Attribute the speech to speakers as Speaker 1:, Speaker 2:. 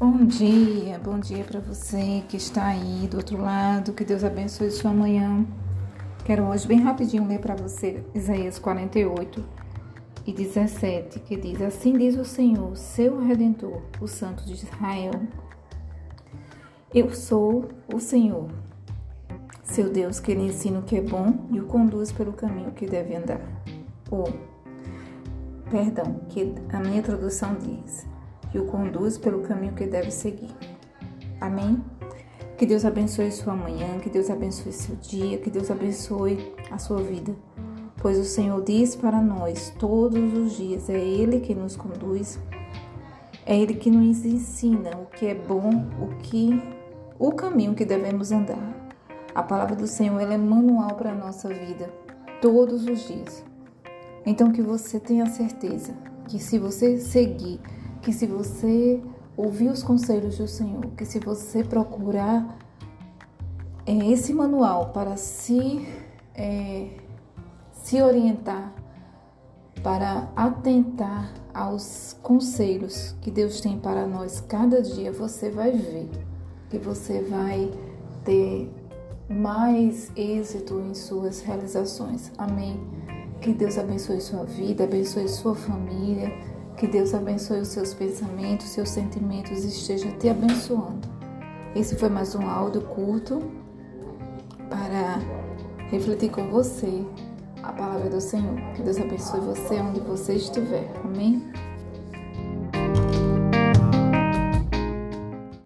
Speaker 1: Bom dia, bom dia para você que está aí do outro lado. Que Deus abençoe sua manhã. Quero hoje bem rapidinho ler para você Isaías 48 e 17, que diz: Assim diz o Senhor, seu redentor, o Santo de Israel. Eu sou o Senhor, seu Deus, que lhe ensina o que é bom e o conduz pelo caminho que deve andar. Ou, perdão, que a minha tradução diz: que o conduz pelo caminho que deve seguir. Amém? Que Deus abençoe sua manhã, que Deus abençoe seu dia, que Deus abençoe a sua vida. Pois o Senhor diz para nós todos os dias: é Ele que nos conduz, é Ele que nos ensina o que é bom, o que o caminho que devemos andar. A palavra do Senhor é manual para a nossa vida, todos os dias. Então que você tenha certeza que se você seguir que se você ouvir os conselhos do Senhor, que se você procurar é, esse manual para se, é, se orientar, para atentar aos conselhos que Deus tem para nós cada dia, você vai ver que você vai ter mais êxito em suas realizações. Amém. Que Deus abençoe sua vida, abençoe sua família que Deus abençoe os seus pensamentos, seus sentimentos e esteja te abençoando. Esse foi mais um áudio curto para refletir com você a palavra do Senhor. Que Deus abençoe você onde você estiver. Amém?